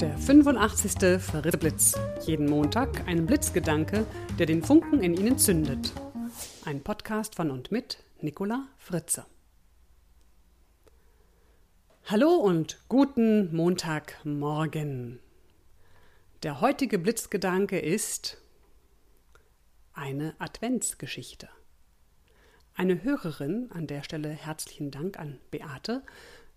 Der 85. Fritteblitz. Jeden Montag ein Blitzgedanke, der den Funken in Ihnen zündet. Ein Podcast von und mit Nicola Fritze. Hallo und guten Montagmorgen. Der heutige Blitzgedanke ist eine Adventsgeschichte. Eine Hörerin, an der Stelle herzlichen Dank an Beate,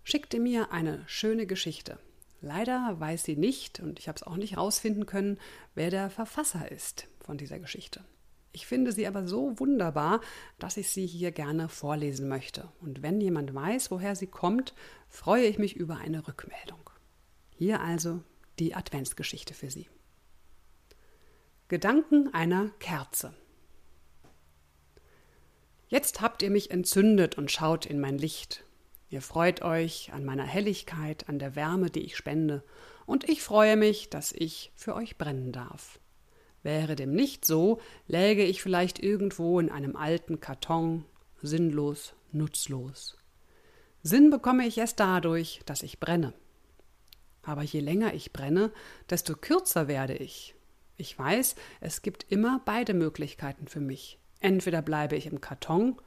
schickte mir eine schöne Geschichte. Leider weiß sie nicht, und ich habe es auch nicht herausfinden können, wer der Verfasser ist von dieser Geschichte. Ich finde sie aber so wunderbar, dass ich sie hier gerne vorlesen möchte. Und wenn jemand weiß, woher sie kommt, freue ich mich über eine Rückmeldung. Hier also die Adventsgeschichte für Sie. Gedanken einer Kerze. Jetzt habt ihr mich entzündet und schaut in mein Licht. Ihr freut euch an meiner Helligkeit, an der Wärme, die ich spende, und ich freue mich, dass ich für euch brennen darf. Wäre dem nicht so, läge ich vielleicht irgendwo in einem alten Karton, sinnlos, nutzlos. Sinn bekomme ich erst dadurch, dass ich brenne. Aber je länger ich brenne, desto kürzer werde ich. Ich weiß, es gibt immer beide Möglichkeiten für mich. Entweder bleibe ich im Karton,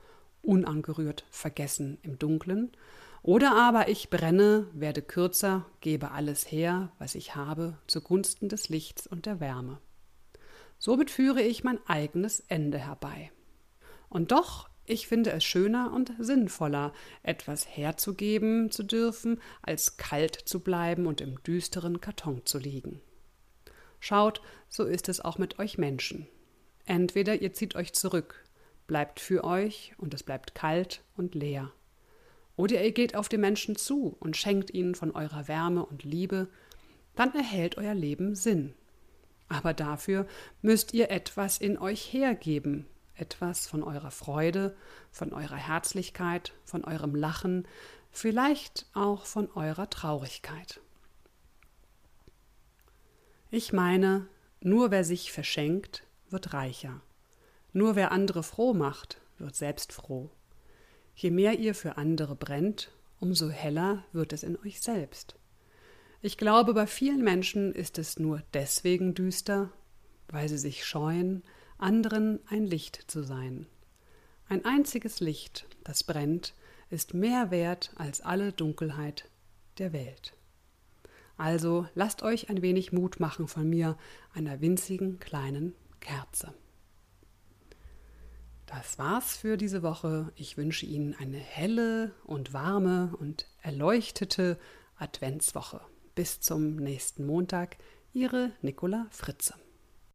unangerührt, vergessen im Dunkeln, oder aber ich brenne, werde kürzer, gebe alles her, was ich habe, zugunsten des Lichts und der Wärme. Somit führe ich mein eigenes Ende herbei. Und doch, ich finde es schöner und sinnvoller, etwas herzugeben zu dürfen, als kalt zu bleiben und im düsteren Karton zu liegen. Schaut, so ist es auch mit euch Menschen. Entweder ihr zieht euch zurück, bleibt für euch und es bleibt kalt und leer. Oder ihr geht auf die Menschen zu und schenkt ihnen von eurer Wärme und Liebe, dann erhält euer Leben Sinn. Aber dafür müsst ihr etwas in euch hergeben, etwas von eurer Freude, von eurer Herzlichkeit, von eurem Lachen, vielleicht auch von eurer Traurigkeit. Ich meine, nur wer sich verschenkt, wird reicher. Nur wer andere froh macht, wird selbst froh. Je mehr ihr für andere brennt, umso heller wird es in euch selbst. Ich glaube, bei vielen Menschen ist es nur deswegen düster, weil sie sich scheuen, anderen ein Licht zu sein. Ein einziges Licht, das brennt, ist mehr wert als alle Dunkelheit der Welt. Also lasst euch ein wenig Mut machen von mir, einer winzigen kleinen Kerze. Das war's für diese Woche. Ich wünsche Ihnen eine helle und warme und erleuchtete Adventswoche. Bis zum nächsten Montag. Ihre Nicola Fritze.